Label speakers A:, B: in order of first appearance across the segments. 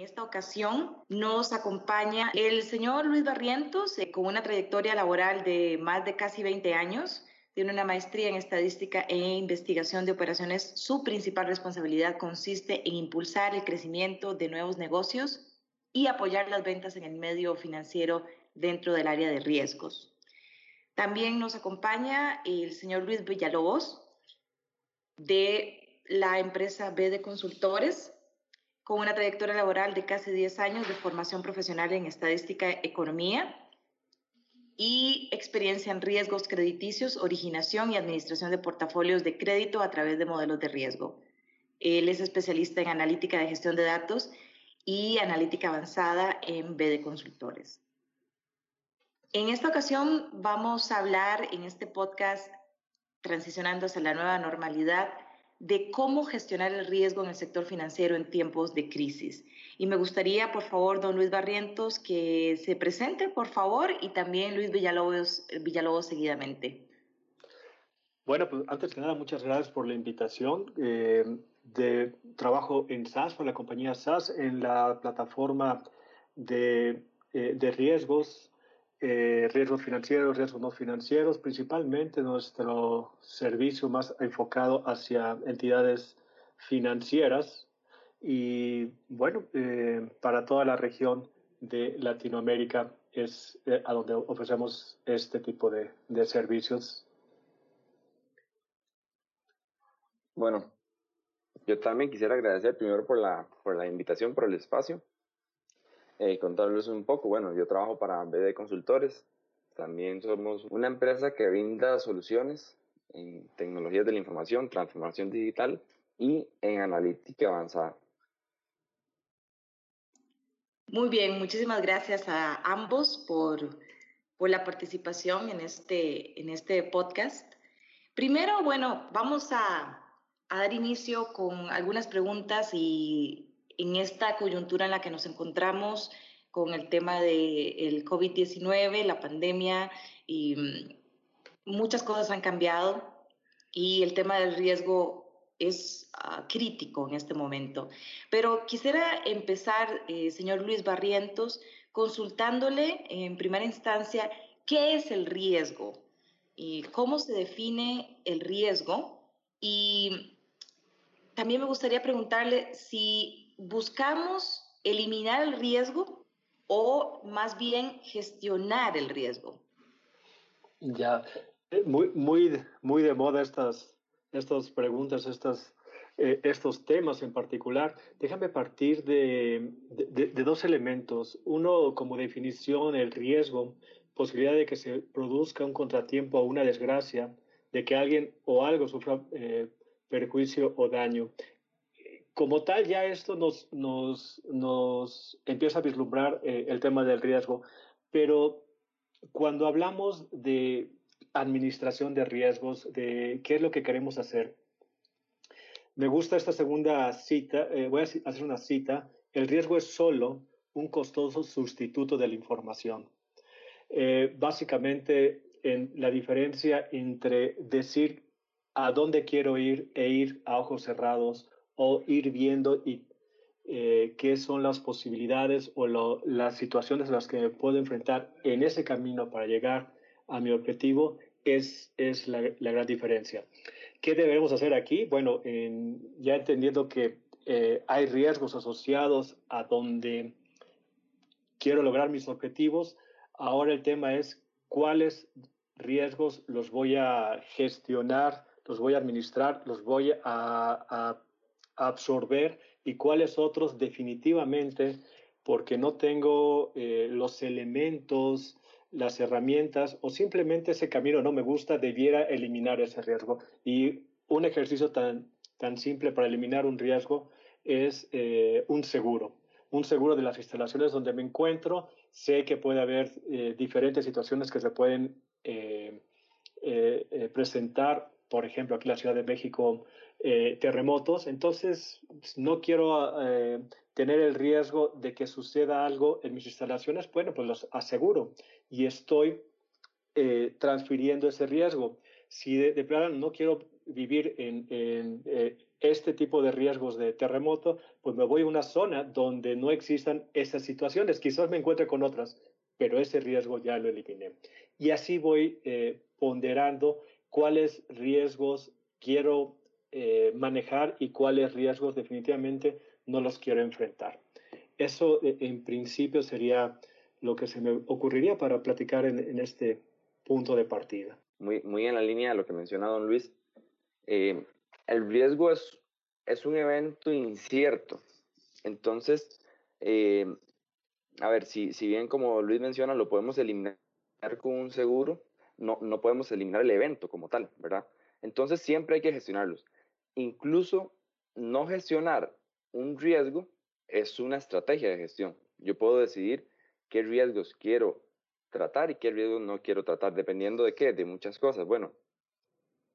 A: Esta ocasión nos acompaña el señor Luis Barrientos, eh, con una trayectoria laboral de más de casi 20 años. Tiene una maestría en estadística e investigación de operaciones. Su principal responsabilidad consiste en impulsar el crecimiento de nuevos negocios y apoyar las ventas en el medio financiero dentro del área de riesgos. También nos acompaña el señor Luis Villalobos de la empresa B de Consultores, con una trayectoria laboral de casi 10 años de formación profesional en estadística economía y experiencia en riesgos crediticios, originación y administración de portafolios de crédito a través de modelos de riesgo. Él es especialista en analítica de gestión de datos y analítica avanzada en B de Consultores. En esta ocasión vamos a hablar en este podcast Transicionando hacia la nueva normalidad de cómo gestionar el riesgo en el sector financiero en tiempos de crisis. Y me gustaría, por favor, don Luis Barrientos, que se presente, por favor, y también Luis Villalobos, Villalobos seguidamente.
B: Bueno, pues antes que nada, muchas gracias por la invitación. Eh, de trabajo en SAS, por la compañía SAS, en la plataforma de, eh, de riesgos, eh, riesgos financieros, riesgos no financieros, principalmente nuestro servicio más enfocado hacia entidades financieras y bueno, eh, para toda la región de Latinoamérica es a donde ofrecemos este tipo de, de servicios.
C: Bueno, yo también quisiera agradecer primero por la, por la invitación, por el espacio. Eh, contarles un poco, bueno, yo trabajo para BD Consultores. También somos una empresa que brinda soluciones en tecnologías de la información, transformación digital y en analítica avanzada.
A: Muy bien, muchísimas gracias a ambos por, por la participación en este, en este podcast. Primero, bueno, vamos a, a dar inicio con algunas preguntas y en esta coyuntura en la que nos encontramos con el tema del COVID-19, la pandemia y mm, muchas cosas han cambiado y el tema del riesgo es ah, crítico en este momento. Pero quisiera empezar, eh, señor Luis Barrientos, consultándole en primera instancia qué es el riesgo y cómo se define el riesgo y también me gustaría preguntarle si buscamos eliminar el riesgo o más bien gestionar el riesgo.
B: Ya, eh, muy, muy, muy de moda estas, estas preguntas, estas, eh, estos temas en particular. Déjame partir de, de, dos elementos. Uno, como definición, el riesgo, posibilidad de que se produzca un contratiempo o una desgracia, de que alguien o algo sufra eh, perjuicio o daño. Como tal, ya esto nos, nos, nos empieza a vislumbrar eh, el tema del riesgo, pero cuando hablamos de administración de riesgos, de qué es lo que queremos hacer, me gusta esta segunda cita, eh, voy a hacer una cita, el riesgo es solo un costoso sustituto de la información. Eh, básicamente, en la diferencia entre decir a dónde quiero ir e ir a ojos cerrados o ir viendo y, eh, qué son las posibilidades o lo, las situaciones a las que me puedo enfrentar en ese camino para llegar a mi objetivo es, es la, la gran diferencia. ¿Qué debemos hacer aquí? Bueno, en, ya entendiendo que eh, hay riesgos asociados a donde quiero lograr mis objetivos, ahora el tema es cuáles riesgos los voy a gestionar los voy a administrar, los voy a, absorber y cuáles otros definitivamente, porque no tengo eh, los elementos, las herramientas o simplemente ese camino no me gusta, debiera eliminar ese riesgo. Y un ejercicio tan, tan simple para eliminar un riesgo es eh, un seguro. Un seguro de las instalaciones donde me encuentro. Sé que puede haber eh, diferentes situaciones que se pueden presentar por ejemplo, aquí en la Ciudad de México, eh, terremotos. Entonces, no quiero eh, tener el riesgo de que suceda algo en mis instalaciones. Bueno, pues los aseguro y estoy eh, transfiriendo ese riesgo. Si de, plano no quiero vivir en, en, este tipo de riesgos de terremoto, pues me voy a una zona donde no existan esas situaciones. Quizás me encuentre con otras, pero ese riesgo ya lo eliminé. Y así voy eh, ponderando cuáles riesgos quiero eh, manejar y cuáles riesgos definitivamente no los quiero enfrentar. Eso eh, en principio sería lo que se me ocurriría para platicar en, este punto de partida.
C: Muy, muy en la línea de lo que menciona don Luis. Eh, el riesgo es, es un evento incierto. Entonces, a ver, si, si bien como Luis menciona, lo podemos eliminar con un seguro, no, no podemos eliminar el evento como tal, ¿verdad? Entonces siempre hay que gestionarlos. Incluso no gestionar un riesgo es una estrategia de gestión. Yo puedo decidir qué riesgos quiero tratar y qué riesgos no quiero tratar, dependiendo de qué, de muchas cosas. Bueno,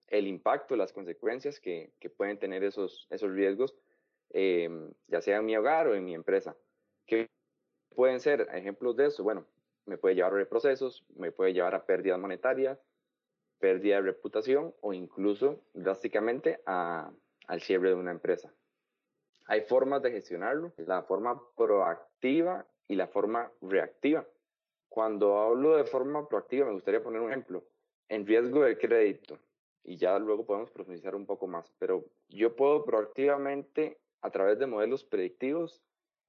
C: el impacto, las consecuencias que, pueden tener esos, esos riesgos, em, ya sea en mi hogar o en mi empresa. ¿Qué pueden ser ejemplos de eso? Bueno, me puede llevar a reprocesos, me puede llevar a pérdidas monetarias, pérdida de reputación o incluso drásticamente al cierre de una empresa. Hay formas de gestionarlo, la forma proactiva y la forma reactiva. Cuando hablo de forma proactiva, me gustaría poner un ejemplo. En riesgo de crédito, y ya luego podemos profundizar un poco más, pero yo puedo proactivamente, a través de modelos predictivos,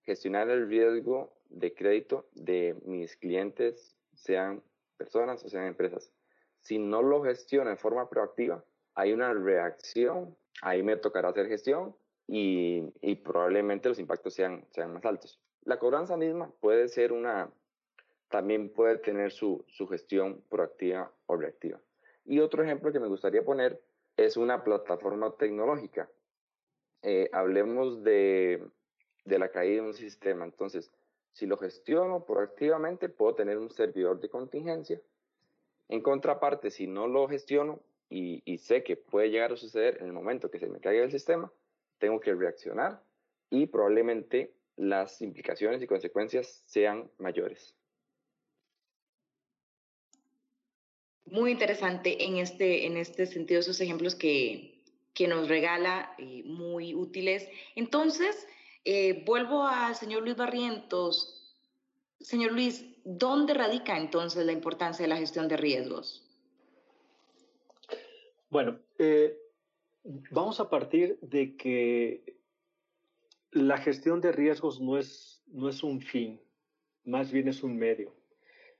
C: gestionar el riesgo de crédito de mis clientes, sean personas o sean empresas si no lo gestiono de forma proactiva, hay una reacción, ahí me tocará hacer gestión y, probablemente los impactos sean, sean más altos. La cobranza misma puede ser una, también puede tener su, su gestión proactiva o reactiva. Y otro ejemplo que me gustaría poner es una plataforma tecnológica. Eh, hablemos de, de la caída de un sistema. Entonces, si lo gestiono proactivamente, puedo tener un servidor de contingencia en contraparte, si no lo gestiono y, sé que puede llegar a suceder en el momento que se me caiga el sistema, tengo que reaccionar y probablemente las implicaciones y consecuencias sean mayores.
A: Muy interesante en este, en este sentido esos ejemplos que, que nos regala, eh, muy útiles. Entonces, eh, vuelvo al señor Luis Barrientos. Señor Luis, ¿Dónde radica entonces la importancia de la gestión de riesgos?
B: Bueno, eh, vamos a partir de que la gestión de riesgos no es, no es un fin, más bien es un medio.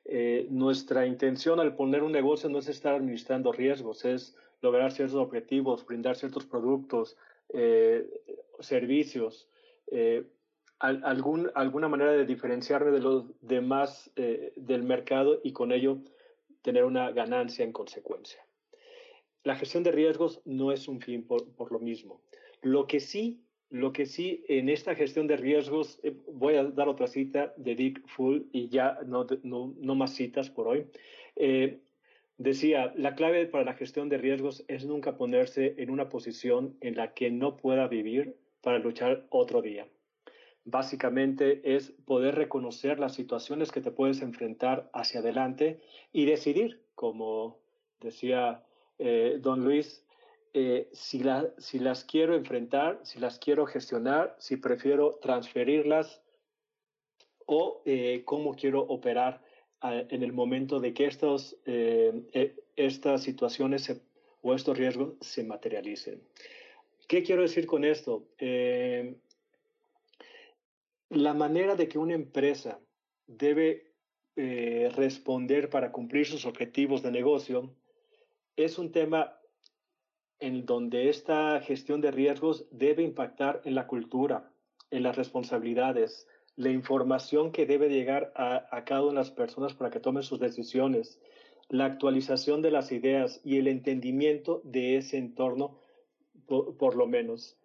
B: Eh, nuestra intención al poner un negocio no es estar administrando riesgos, es lograr ciertos objetivos, brindar ciertos productos, eh, servicios, algún, alguna manera de diferenciarme de los demás eh, del mercado y con ello tener una ganancia en consecuencia. La gestión de riesgos no es un fin por, por lo mismo. Lo que sí, lo que sí en esta gestión de riesgos, eh, voy a dar otra cita de Dick Full y ya no, no, no más citas por hoy. Eh, decía, la clave para la gestión de riesgos es nunca ponerse en una posición en la que no pueda vivir para luchar otro día básicamente es poder reconocer las situaciones que te puedes enfrentar hacia adelante y decidir, como decía eh, don Luis, eh, si, las quiero enfrentar, si las quiero gestionar, si prefiero transferirlas o eh, cómo quiero operar en el momento de que estos, e, estas situaciones o estos riesgos se materialicen. ¿Qué quiero decir con esto? la manera de que una empresa debe eh, responder para cumplir sus objetivos de negocio es un tema en donde esta gestión de riesgos debe impactar en la cultura, en las responsabilidades, la información que debe llegar a, cada una de las personas para que tomen sus decisiones, la actualización de las ideas y el entendimiento de ese entorno, por, lo menos.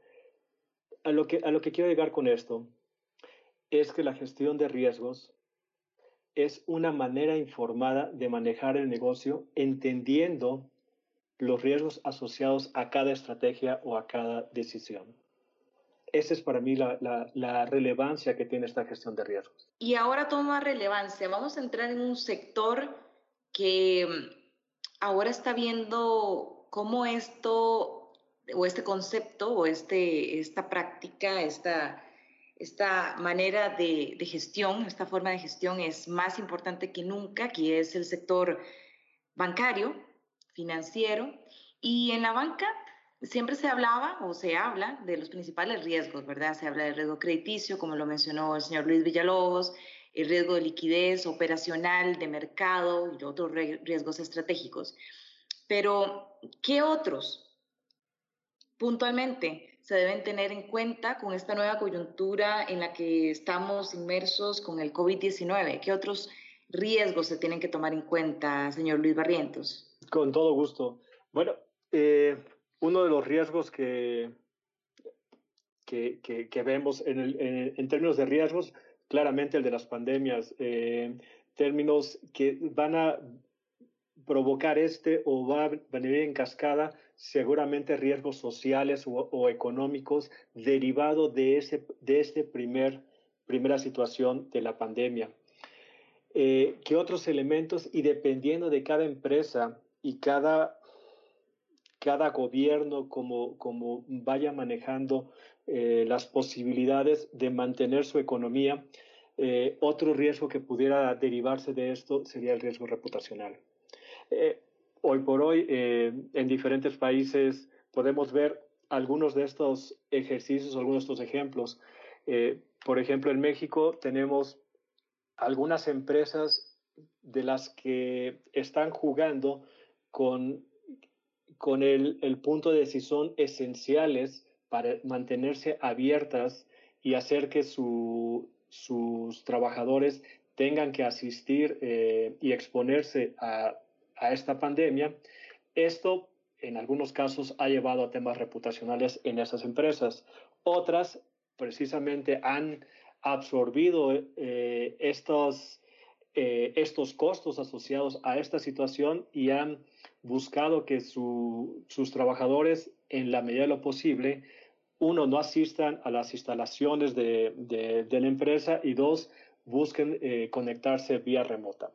B: A lo, que, a lo que quiero llegar con esto es que la gestión de riesgos es una manera informada de manejar el negocio entendiendo los riesgos asociados a cada estrategia o a cada decisión. Esa es para mí la, relevancia que tiene esta gestión de riesgos.
A: Y ahora toma relevancia. Vamos a entrar en un sector que mm, ahora está viendo cómo esto o este concepto o este, esta práctica, esta, esta manera de, de, gestión, esta forma de gestión es más importante que nunca, que es el sector bancario, financiero, y en la banca siempre se hablaba o se habla de los principales riesgos, ¿verdad? Se habla del riesgo crediticio, como lo mencionó el señor Luis Villalobos, el riesgo de liquidez operacional, de mercado y otros riesgos estratégicos. Pero, ¿qué otros puntualmente se deben tener en cuenta con esta nueva coyuntura en la que estamos inmersos con el COVID-19? ¿Qué otros riesgos se tienen que tomar en cuenta, señor Luis Barrientos?
B: Con todo gusto. Bueno, eh, uno de los riesgos que, que, que, vemos en, el, en, términos de riesgos, claramente el de las pandemias, eh, términos que van a provocar este o va a venir en cascada seguramente riesgos sociales o, económicos derivados de, ese, de este primer, primera situación de la pandemia. Eh, ¿Qué otros elementos? Y dependiendo de cada empresa y cada cada gobierno como, como vaya manejando eh, las posibilidades de mantener su economía. Eh, otro riesgo que pudiera derivarse de esto sería el riesgo reputacional. Eh, hoy por hoy, en diferentes países podemos ver algunos de estos ejercicios, algunos de estos ejemplos. por ejemplo, en México tenemos algunas empresas de las que están jugando con con el, el punto de si son esenciales para mantenerse abiertas y hacer que su, sus trabajadores tengan que asistir eh, y exponerse a, a, esta pandemia, esto en algunos casos ha llevado a temas reputacionales en esas empresas. Otras precisamente han absorbido eh, estos, eh, estos costos asociados a esta situación y han buscado que sus trabajadores, en la medida de lo posible, uno, no asistan a las instalaciones de, de, la empresa y dos, busquen eh, conectarse vía remota.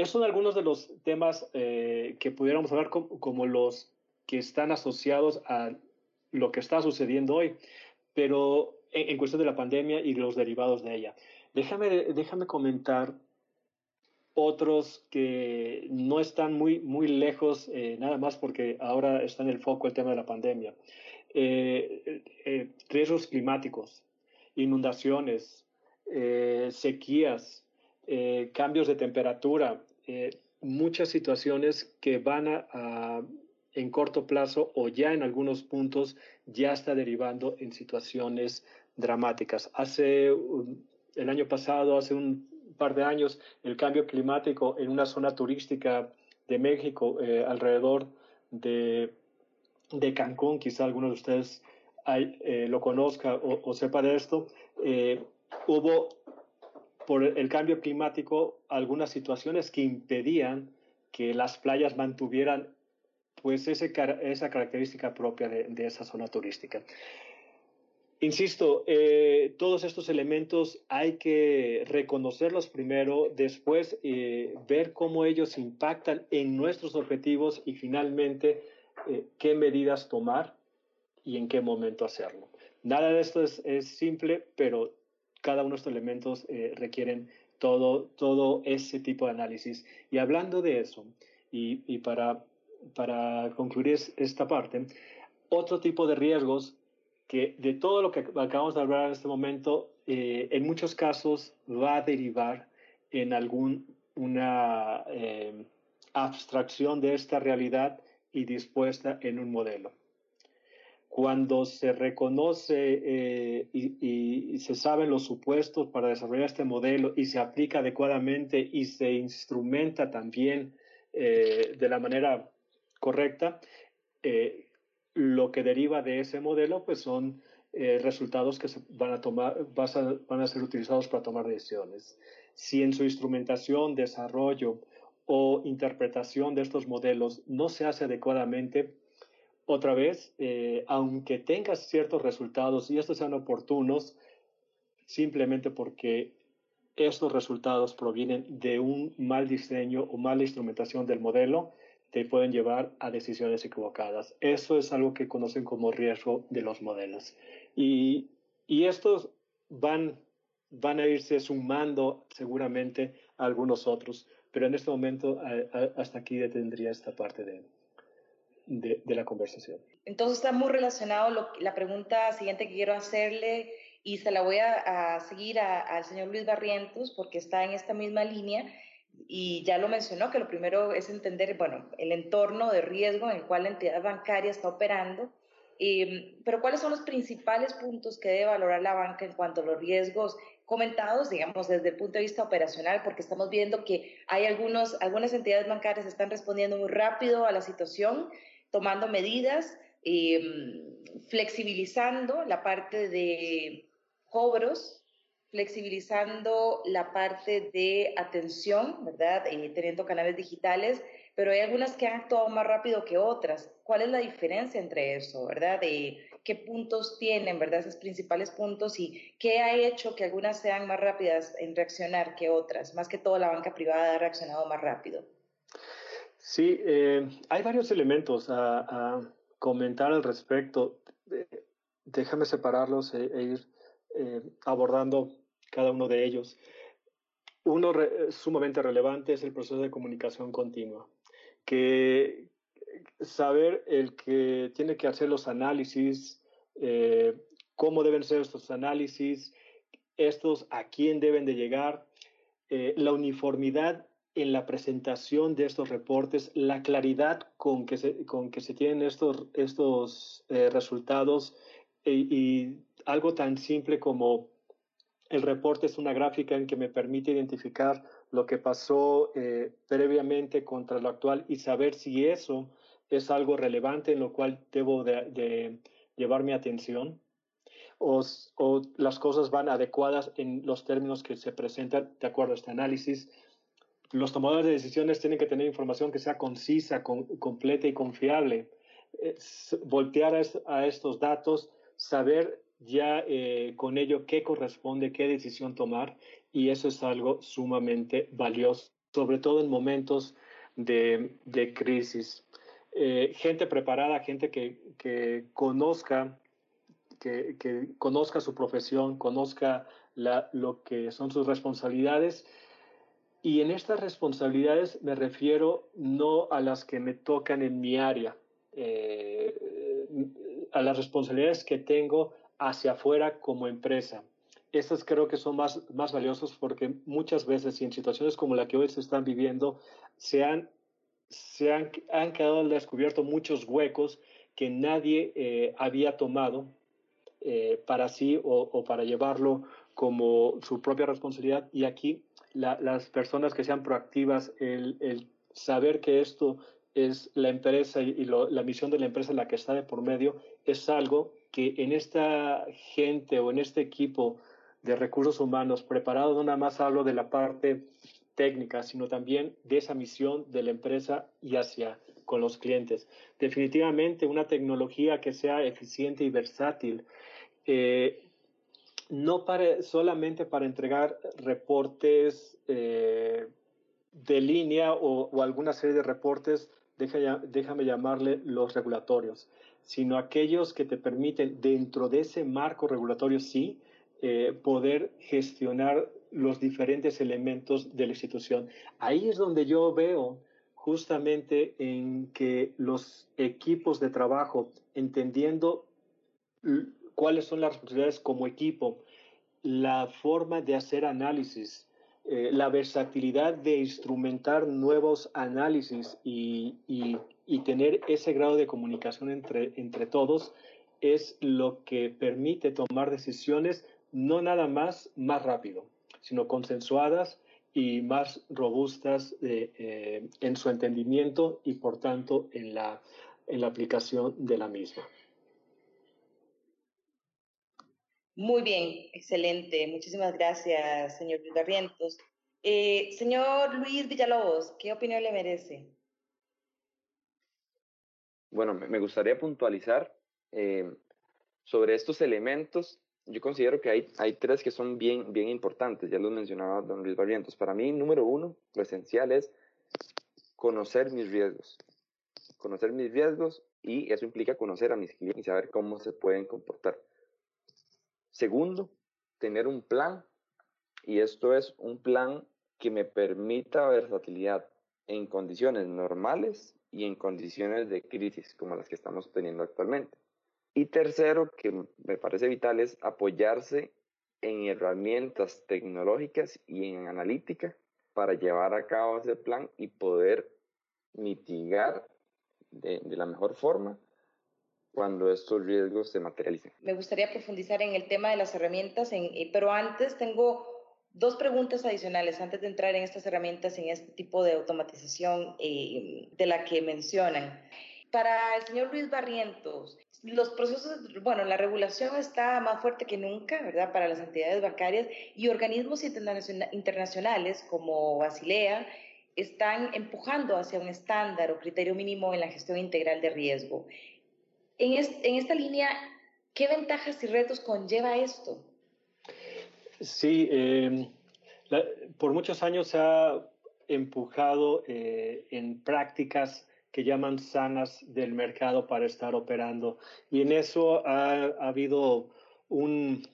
B: Esos son algunos de los temas eh, que pudiéramos hablar como, los que están asociados a lo que está sucediendo hoy, pero en, cuestión de la pandemia y los derivados de ella. Déjame, déjame comentar otros que no están muy, muy lejos, eh, nada más porque ahora está en el foco el tema de la pandemia. Eh, eh, riesgos climáticos, inundaciones, sequías, cambios de temperatura, muchas situaciones que van a, en corto plazo o ya en algunos puntos ya está derivando en situaciones dramáticas. Hace el año pasado, hace un par de años el cambio climático en una zona turística de México eh, alrededor de, de, Cancún, quizá alguno de ustedes eh, lo conozca o, sepa de esto, eh, hubo por el cambio climático algunas situaciones que impedían que las playas mantuvieran pues ese, esa característica propia de, de esa zona turística. Insisto, eh, todos estos elementos hay que reconocerlos primero, después eh, ver cómo ellos impactan en nuestros objetivos y finalmente eh, qué medidas tomar y en qué momento hacerlo. Nada de esto es, simple, pero cada uno de estos elementos requieren todo, todo ese tipo de análisis. Y hablando de eso, y, y para, para concluir esta parte, otro tipo de riesgos que de todo lo que acabamos de hablar en este momento, eh, en muchos casos va a derivar en alguna eh, abstracción de esta realidad y dispuesta en un modelo. Cuando se reconoce eh, y, y, se saben los supuestos para desarrollar este modelo y se aplica adecuadamente y se instrumenta también de la manera correcta, lo que deriva de ese modelo pues son eh, resultados que se van a tomar, van a ser utilizados para tomar decisiones. Si en su instrumentación, desarrollo o interpretación de estos modelos no se hace adecuadamente, otra vez, eh, aunque tengas ciertos resultados y estos sean oportunos, simplemente porque estos resultados provienen de un mal diseño o mala instrumentación del modelo, te pueden llevar a decisiones equivocadas. Eso es algo que conocen como riesgo de los modelos. Y, estos van, van a irse sumando seguramente a algunos otros, pero en este momento hasta aquí detendría esta parte de, de, la conversación.
A: Entonces está muy relacionado la pregunta siguiente que quiero hacerle y se la voy a, seguir al señor Luis Barrientos porque está en esta misma línea y ya lo mencionó que lo primero es entender, bueno, el entorno de riesgo en el cual la entidad bancaria está operando, em, pero cuáles son los principales puntos que debe valorar la banca en cuanto a los riesgos comentados, digamos, desde el punto de vista operacional, porque estamos viendo que hay algunos, algunas entidades bancarias están respondiendo muy rápido a la situación, tomando medidas, em, flexibilizando la parte de cobros, flexibilizando la parte de atención, ¿verdad? Eh, teniendo canales digitales, pero hay algunas que han actuado más rápido que otras. ¿Cuál es la diferencia entre eso, verdad? De qué puntos tienen, ¿verdad? Esos principales puntos y qué ha hecho que algunas sean más rápidas en reaccionar que otras. Más que todo la banca privada ha reaccionado más rápido.
B: Sí, eh, hay varios elementos a, comentar al respecto. déjame separarlos e, e ir eh, abordando cada uno de ellos. Uno sumamente relevante es el proceso de comunicación continua, que saber el que tiene que hacer los análisis, eh, cómo deben ser estos análisis, estos a quién deben de llegar, la uniformidad en la presentación de estos reportes, la claridad con que se, con que se tienen estos, estos eh, resultados e, y, algo tan simple como el reporte es una gráfica en que me permite identificar lo que pasó eh, previamente contra lo actual y saber si eso es algo relevante en lo cual debo de, llevar mi atención o, o, las cosas van adecuadas en los términos que se presentan de acuerdo a este análisis los tomadores de decisiones tienen que tener información que sea concisa, completa y confiable. voltear a, estos datos, saber ya eh, con ello qué corresponde, qué decisión tomar, y eso es algo sumamente valioso, sobre todo en momentos de, crisis. Eh, gente preparada, gente que, conozca, que, conozca su profesión, conozca lo que son sus responsabilidades y en estas responsabilidades me refiero no a las que me tocan en mi área, eh, a las responsabilidades que tengo hacia afuera como empresa. Estas creo que son más, más valiosas porque muchas veces y en situaciones como la que hoy se están viviendo se han, se han, han quedado al descubierto muchos huecos que nadie eh, había tomado eh, para sí o, o, para llevarlo como su propia responsabilidad y aquí las personas que sean proactivas, el, saber que esto es la empresa y, la misión de la empresa la que está de por medio, es algo que en esta gente o en este equipo de recursos humanos preparado, no nada más hablo de la parte técnica, sino también de esa misión de la empresa y hacia con los clientes. Definitivamente una tecnología que sea eficiente y versátil eh, no para, solamente para entregar reportes eh, de línea o, alguna serie de reportes, déjame llamarle los regulatorios, sino aquellos que te permiten dentro de ese marco regulatorio, sí, eh, poder gestionar los diferentes elementos de la institución. Ahí es donde yo veo justamente en que los equipos de trabajo, entendiendo cuáles son las responsabilidades como equipo, la forma de hacer análisis, eh, la versatilidad de instrumentar nuevos análisis y, tener ese grado de comunicación entre, entre todos es lo que permite tomar decisiones no nada más más rápido, sino consensuadas y más robustas eh, en su entendimiento y por tanto en la, en la aplicación de la misma.
A: Muy bien, excelente. Muchísimas gracias, señor Luis Barrientos. Eh, señor Luis Villalobos, ¿qué opinión le merece?
C: Bueno, me gustaría puntualizar eh, sobre estos elementos. Yo considero que hay, hay tres que son bien, bien importantes, ya los mencionaba don Luis Barrientos. Para mí, número uno, lo esencial es conocer mis riesgos. conocer mis riesgos y eso implica conocer a mis clientes y saber cómo se pueden comportar. Segundo, tener un plan y esto es un plan que me permita versatilidad en condiciones normales y en condiciones de crisis como las que estamos teniendo actualmente. Y tercero, que me parece vital, es apoyarse en herramientas tecnológicas y en analítica para llevar a cabo ese plan y poder mitigar de, la mejor forma cuando estos riesgos se materialicen.
A: Me gustaría profundizar en el tema de las herramientas, eh, pero antes tengo dos preguntas adicionales, antes de entrar en estas herramientas, en este tipo de automatización eh, de la que mencionan. Para el señor Luis Barrientos, los procesos, bueno, la regulación está más fuerte que nunca, ¿verdad? Para las entidades bancarias y organismos internacionales como Basilea están empujando hacia un estándar o criterio mínimo en la gestión integral de riesgo. En, esta línea, ¿qué ventajas y retos conlleva esto?
B: Sí, em, por muchos años se ha empujado eh, en prácticas que llaman sanas del mercado para estar operando. Y en eso ha, habido un,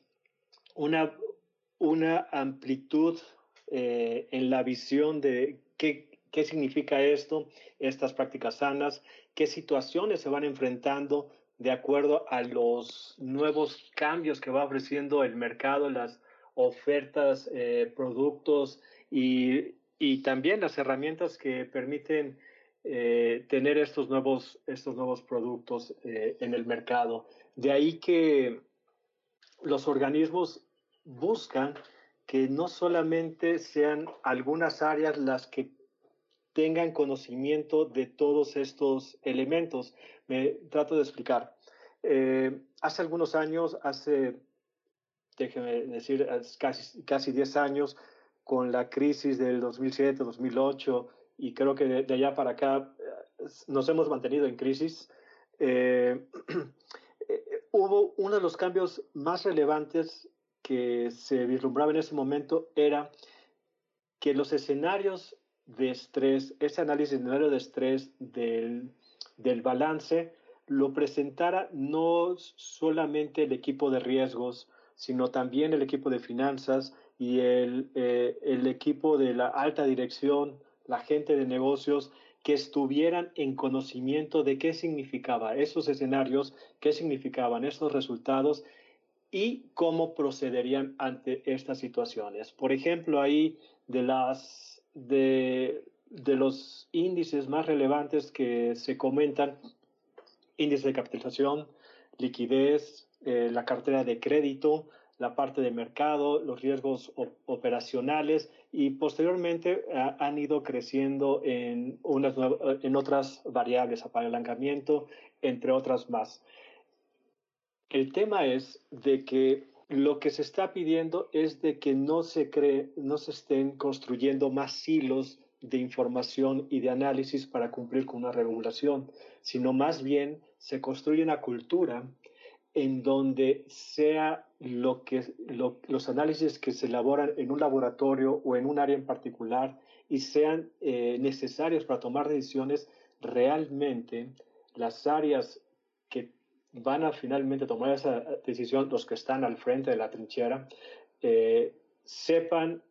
B: una, amplitud eh, en la visión de qué significa esto, estas prácticas sanas, qué situaciones se van enfrentando de acuerdo a los nuevos cambios que va ofreciendo el mercado, las ofertas, eh, productos y, y, también las herramientas que permiten eh, tener estos nuevos, estos nuevos productos eh, en el mercado. De ahí que los organismos buscan que no solamente sean algunas áreas las que tengan conocimiento de todos estos elementos. Me trato de explicar. Eh, hace algunos años, hace, déjeme decir, casi, casi 10 años, con la crisis del 2007-2008, y creo que de, allá para acá eh, nos hemos mantenido en crisis. Eh, eh, hubo uno de los cambios más relevantes que se vislumbraba en ese momento era que los escenarios de estrés, ese análisis de escenario de estrés del, del balance, lo presentara no solamente el equipo de riesgos, sino también el equipo de finanzas y el, el equipo de la alta dirección la gente de negocios que estuvieran en conocimiento de qué significaba esos escenarios, qué significaban esos resultados y cómo procederían ante estas situaciones. Por ejemplo, ahí de las de, los índices más relevantes que se comentan, índice de capitalización, liquidez, eh, la cartera de crédito, la parte de mercado, los riesgos operacionales y posteriormente han ido creciendo en, unas, en otras variables, apalancamiento, entre otras más. El tema es de que lo que se está pidiendo es de que no se cree, no se estén construyendo más hilos de información y de análisis para cumplir con una regulación, sino más bien se construye una cultura en donde sea lo que, los análisis que se elaboran en un laboratorio o en un área en particular y sean eh, necesarios para tomar decisiones, realmente las áreas que van a finalmente tomar esa decisión, los que están al frente de la trinchera, eh, sepan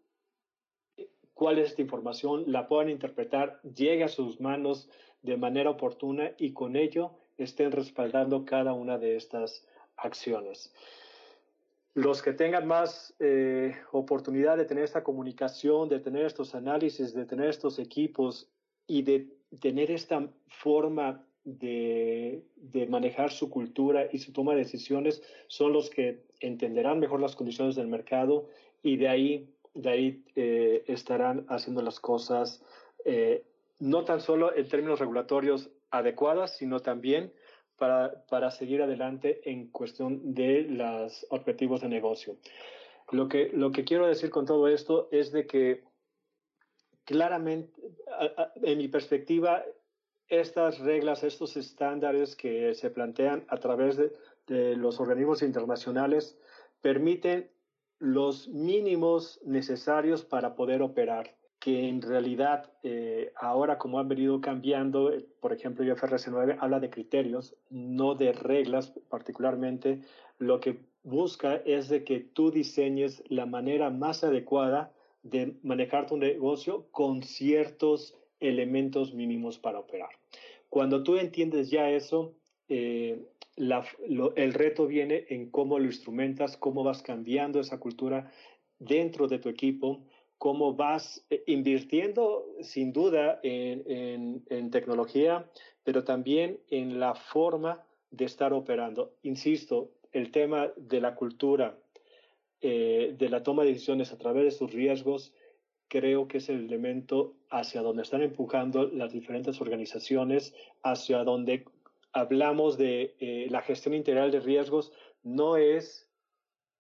B: cuál es esta información, la puedan interpretar, llegue a sus manos de manera oportuna y con ello estén respaldando cada una de estas acciones. Los que tengan más eh, oportunidad de tener esta comunicación, de tener estos análisis, de tener estos equipos y de tener esta forma de, manejar su cultura y su toma de decisiones son los que entenderán mejor las condiciones del mercado y de ahí, de ahí eh, estarán haciendo las cosas eh, no tan solo en términos regulatorios adecuadas, sino también para, para seguir adelante en cuestión de los objetivos de negocio. Lo que, lo que quiero decir con todo esto es de que claramente, en mi perspectiva, estas reglas, estos estándares que se plantean a través de, de, los organismos internacionales permiten los mínimos necesarios para poder operar que en realidad eh, ahora como han venido cambiando, eh, por ejemplo, IFRS 9 habla de criterios, no de reglas particularmente, lo que busca es de que tú diseñes la manera más adecuada de manejar tu negocio con ciertos elementos mínimos para operar. Cuando tú entiendes ya eso, eh, el reto viene en cómo lo instrumentas, cómo vas cambiando esa cultura dentro de tu equipo, cómo vas eh, invirtiendo sin duda en, tecnología, pero también en la forma de estar operando. Insisto, el tema de la cultura, eh, de la toma de decisiones a través de sus riesgos, creo que es el elemento hacia donde están empujando las diferentes organizaciones, hacia donde hablamos de eh, la gestión integral de riesgos, no es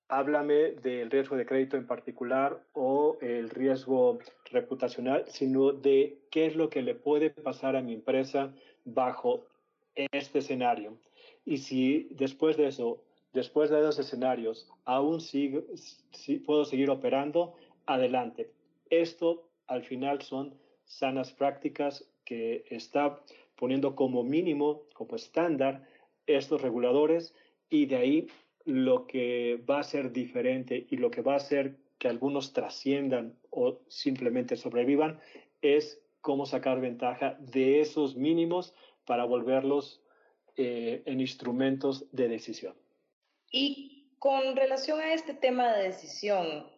B: háblame del riesgo de crédito en particular o el riesgo reputacional, sino de qué es lo que le puede pasar a mi empresa bajo este escenario. Y si después de eso, después de esos escenarios, aún sigo, si puedo seguir operando, adelante. Esto al final son sanas prácticas que está poniendo como mínimo, como estándar, estos reguladores y de ahí lo que va a ser diferente y lo que va a hacer que algunos trasciendan o simplemente sobrevivan es cómo sacar ventaja de esos mínimos para volverlos eh, en instrumentos de decisión.
A: Y con relación a este tema de decisión,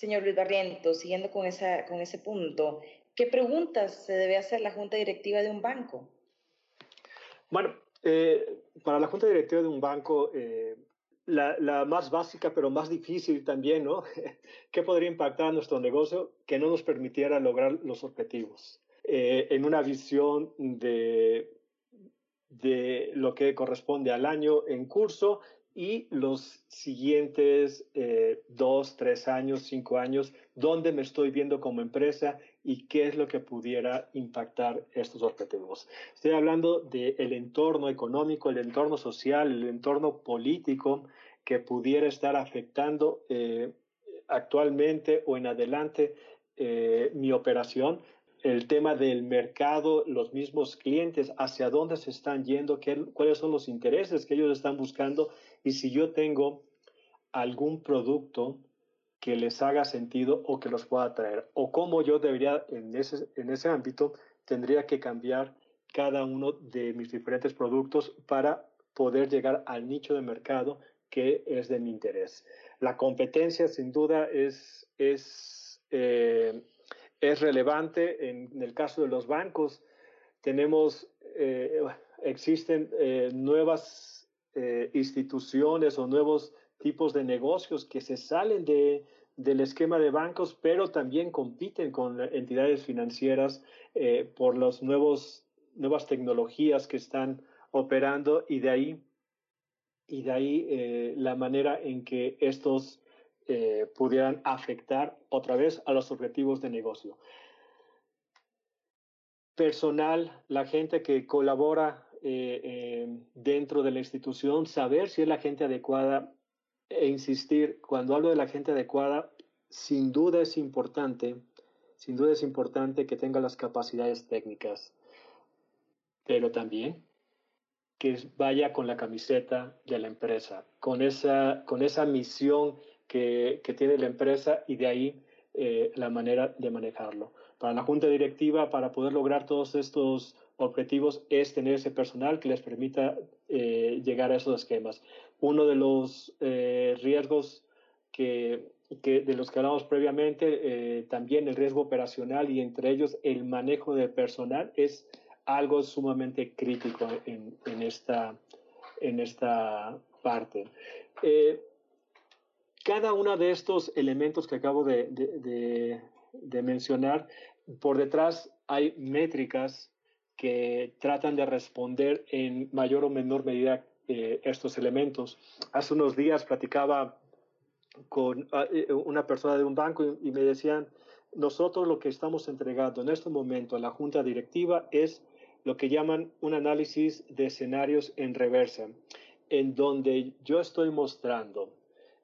A: señor Luis Barriento, siguiendo con ese punto, ¿qué preguntas se debe hacer la junta directiva de un banco?
B: Bueno, eh, para la junta directiva de un banco, eh, la, más básica, pero más difícil también, ¿no? ¿Qué podría impactar a nuestro negocio que no nos permitiera lograr los objetivos? Eh, en una visión de, de lo que corresponde al año en curso y los siguientes eh, dos, tres años, cinco años, dónde me estoy viendo como empresa y qué es lo que pudiera impactar estos objetivos. Estoy hablando del entorno económico, el entorno social, el entorno político que pudiera estar afectando eh, actualmente o en adelante eh, mi operación, el tema del mercado, los mismos clientes, hacia dónde se están yendo, qué, cuáles son los intereses que ellos están buscando y si yo tengo algún producto que les haga sentido o que los pueda traer, o cómo yo debería, en ese, en ese ámbito, tendría que cambiar cada uno de mis diferentes productos para poder llegar al nicho de mercado que es de mi interés. La competencia, sin duda, es, es, eh, es relevante. En, el caso de los bancos, tenemos, eh, existen eh, nuevas instituciones o nuevos tipos de negocios que se salen de, del esquema de bancos, pero también compiten con entidades financieras eh, por las nuevas tecnologías que están operando y de ahí, y de ahí eh, la manera en que estos eh, pudieran afectar otra vez a los objetivos de negocio. Personal, la gente que colabora dentro de la institución, saber si es la gente adecuada e insistir, cuando hablo de la gente adecuada, sin duda es importante, sin duda es importante que tenga las capacidades técnicas, pero también que vaya con la camiseta de la empresa, con esa, con esa misión que, que tiene la empresa y de ahí eh, la manera de manejarlo. Para la junta directiva, para poder lograr todos estos objetivos, es tener ese personal que les permita eh, llegar a esos esquemas. Uno de los eh, riesgos que, de los que hablamos previamente, eh, también el riesgo operacional y entre ellos el manejo de personal es algo sumamente crítico en, esta, en esta parte. Cada uno de estos elementos que acabo de mencionar, por detrás hay métricas que tratan de responder en mayor o menor medida eh, estos elementos. Hace unos días platicaba con ah, eh, una persona de un banco y, me decían, nosotros lo que estamos entregando en este momento a la junta directiva es lo que llaman un análisis de escenarios en reversa, en donde yo estoy mostrando,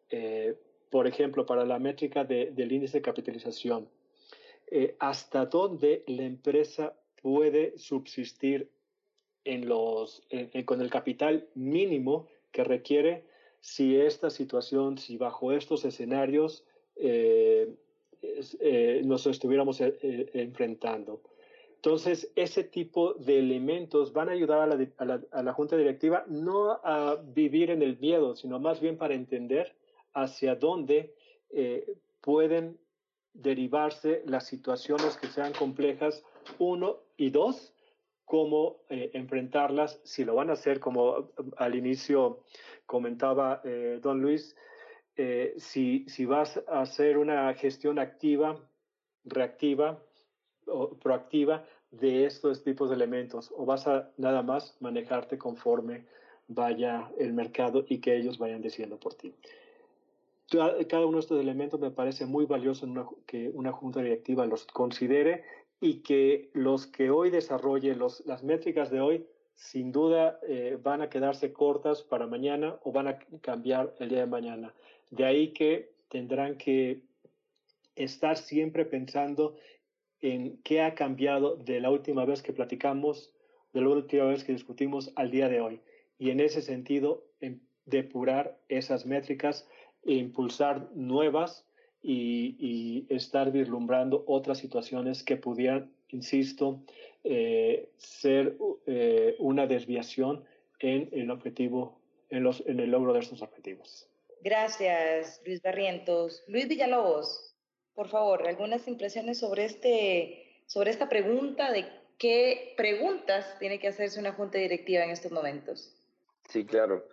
B: eh, por ejemplo, para la métrica del índice de capitalización, hasta dónde la empresa puede subsistir en los, con el capital mínimo que requiere si esta situación, si bajo estos escenarios eh, eh, nos estuviéramos enfrentando. Entonces, ese tipo de elementos van a ayudar a, la, a la, Junta Directiva no a vivir en el miedo, sino más bien para entender hacia dónde pueden derivarse las situaciones que sean complejas, uno, y dos, cómo eh, enfrentarlas, si lo van a hacer, como eh, al inicio comentaba eh, don Luis, si, si vas a hacer una gestión activa, reactiva o proactiva de estos tipos de elementos, o vas a nada más manejarte conforme vaya el mercado y que ellos vayan diciendo por ti. Cada uno de estos elementos me parece muy valioso que una junta directiva los considere y que los que hoy desarrollen los, las métricas de hoy sin duda eh, van a quedarse cortas para mañana o van a cambiar el día de mañana. De ahí que tendrán que estar siempre pensando en qué ha cambiado de la última vez que platicamos, de la última vez que discutimos al día de hoy. Y en ese sentido, en depurar esas métricas e impulsar nuevas y, estar vislumbrando otras situaciones que pudieran, insisto, eh, ser eh, una desviación en el objetivo, en, los, en el logro de estos objetivos.
A: Gracias, Luis Barrientos. Luis Villalobos, por favor, algunas impresiones sobre, este, sobre esta pregunta de qué preguntas tiene que hacerse una junta directiva en estos momentos.
C: Sí, claro.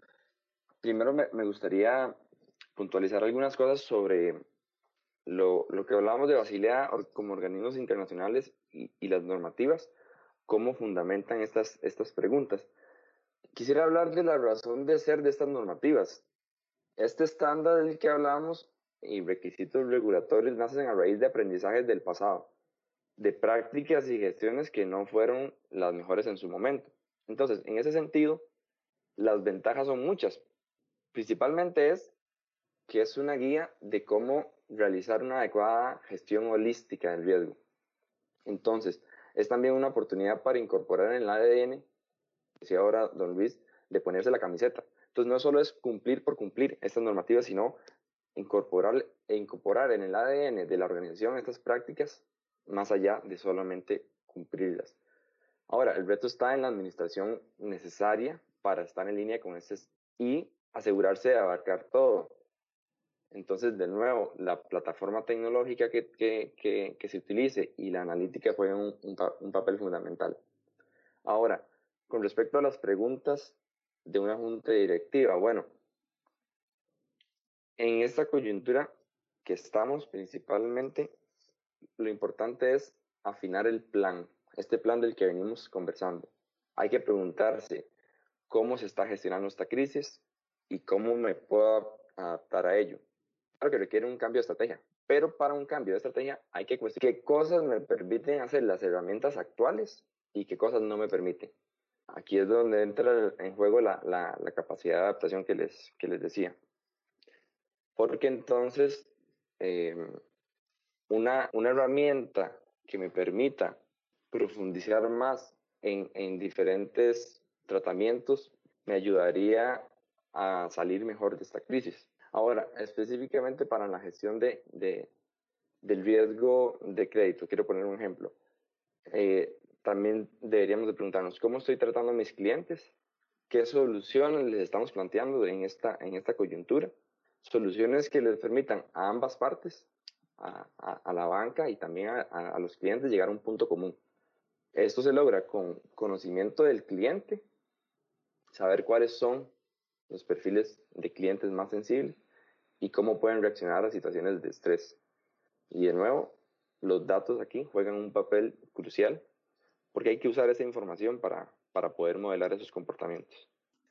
C: Primero me, me gustaría puntualizar algunas cosas sobre lo, lo que hablábamos de Basilea como organismos internacionales y, las normativas, cómo fundamentan estas, estas preguntas. Quisiera hablar de la razón de ser de estas normativas. Este estándar del que hablamos y requisitos regulatorios nacen a raíz de aprendizajes del pasado, de prácticas y gestiones que no fueron las mejores en su momento. Entonces, en ese sentido, las ventajas son muchas. Principalmente es que es una guía de cómo realizar una adecuada gestión holística del riesgo. Entonces, es también una oportunidad para incorporar en el ADN, decía ahora don Luis, de ponerse la camiseta. Entonces, no solo es cumplir por cumplir estas normativas, sino incorporar, e incorporar en el ADN de la organización estas prácticas más allá de solamente cumplirlas. Ahora, el reto está en la administración necesaria para estar en línea con este y asegurarse de abarcar todo, entonces, de nuevo, la plataforma tecnológica que, se utilice y la analítica juegan un, papel fundamental. Ahora, con respecto a las preguntas de una junta directiva, bueno, en esta coyuntura que estamos principalmente, lo importante es afinar el plan, este plan del que venimos conversando. Hay que preguntarse cómo se está gestionando esta crisis y cómo me puedo adaptar a ello que requiere un cambio de estrategia, pero para un cambio de estrategia hay que cuestionar qué cosas me permiten hacer las herramientas actuales y qué cosas no me permiten. Aquí es donde entra en juego la, la, la capacidad de adaptación que les, que les decía. Porque entonces eh, una, una herramienta que me permita profundizar más en, en diferentes tratamientos me ayudaría a salir mejor de esta crisis. Ahora, específicamente para la gestión de, de, del riesgo de crédito, quiero poner un ejemplo. Eh, también deberíamos de preguntarnos, ¿cómo estoy tratando a mis clientes? ¿Qué soluciones les estamos planteando en esta, en esta coyuntura? Soluciones que les permitan a ambas partes, a, a, la banca y también a, a los clientes, llegar a un punto común. Esto se logra con conocimiento del cliente, saber cuáles son los perfiles de clientes más sensibles y cómo pueden reaccionar a situaciones de estrés. Y de nuevo, los datos aquí juegan un papel crucial porque hay que usar esa información para, para poder modelar esos comportamientos.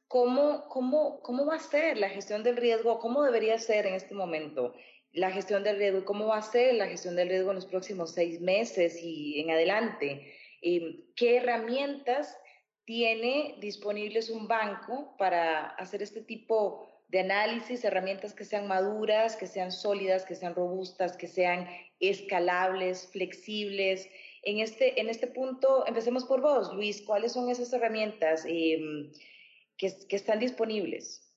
A: ¿Cómo, cómo, ¿Cómo va a ser la gestión del riesgo? ¿Cómo debería ser en este momento la gestión del riesgo? ¿Cómo va a ser la gestión del riesgo en los próximos seis meses y en adelante? ¿Qué herramientas tiene disponibles un banco para hacer este tipo de análisis, herramientas que sean maduras, que sean sólidas, que sean robustas, que sean escalables, flexibles. En este, en este punto, empecemos por vos, Luis. ¿Cuáles son esas herramientas em, que, que, están disponibles?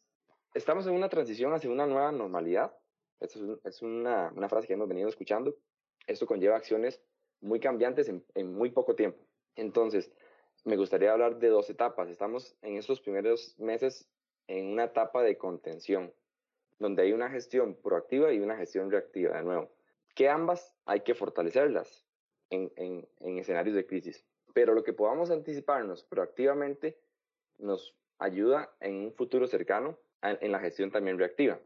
C: Estamos en una transición hacia una nueva normalidad. Es, es una, una, frase que hemos venido escuchando. Esto conlleva acciones muy cambiantes en, en muy poco tiempo. Entonces, me gustaría hablar de dos etapas. Estamos en estos primeros meses en una etapa de contención, donde hay una gestión proactiva y una gestión reactiva, de nuevo, que ambas hay que fortalecerlas en, en, escenarios de crisis. Pero lo que podamos anticiparnos proactivamente nos ayuda en un futuro cercano en la gestión también reactiva.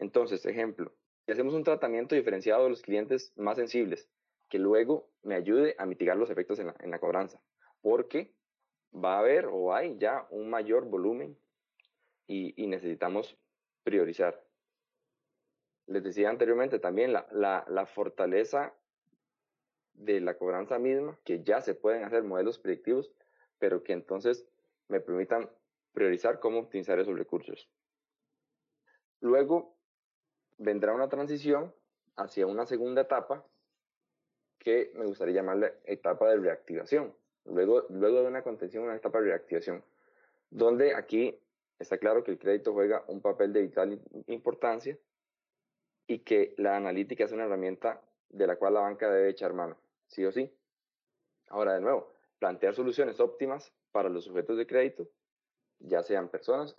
C: Entonces, ejemplo, si hacemos un tratamiento diferenciado de los clientes más sensibles, que luego me ayude a mitigar los efectos en la cobranza, porque va a haber o hay ya un mayor volumen y, necesitamos priorizar. Les decía anteriormente también la, la, fortaleza de la cobranza misma, que ya se pueden hacer modelos predictivos, pero que entonces me permitan priorizar cómo optimizar esos recursos. Luego vendrá una transición hacia una segunda etapa que me gustaría llamarle etapa de reactivación. Luego, luego de una contención, una etapa de reactivación, donde aquí está claro que el crédito juega un papel de vital importancia y que la analítica es una herramienta de la cual la banca debe echar mano, sí o sí. Ahora, de nuevo, plantear soluciones óptimas para los sujetos de crédito, ya sean personas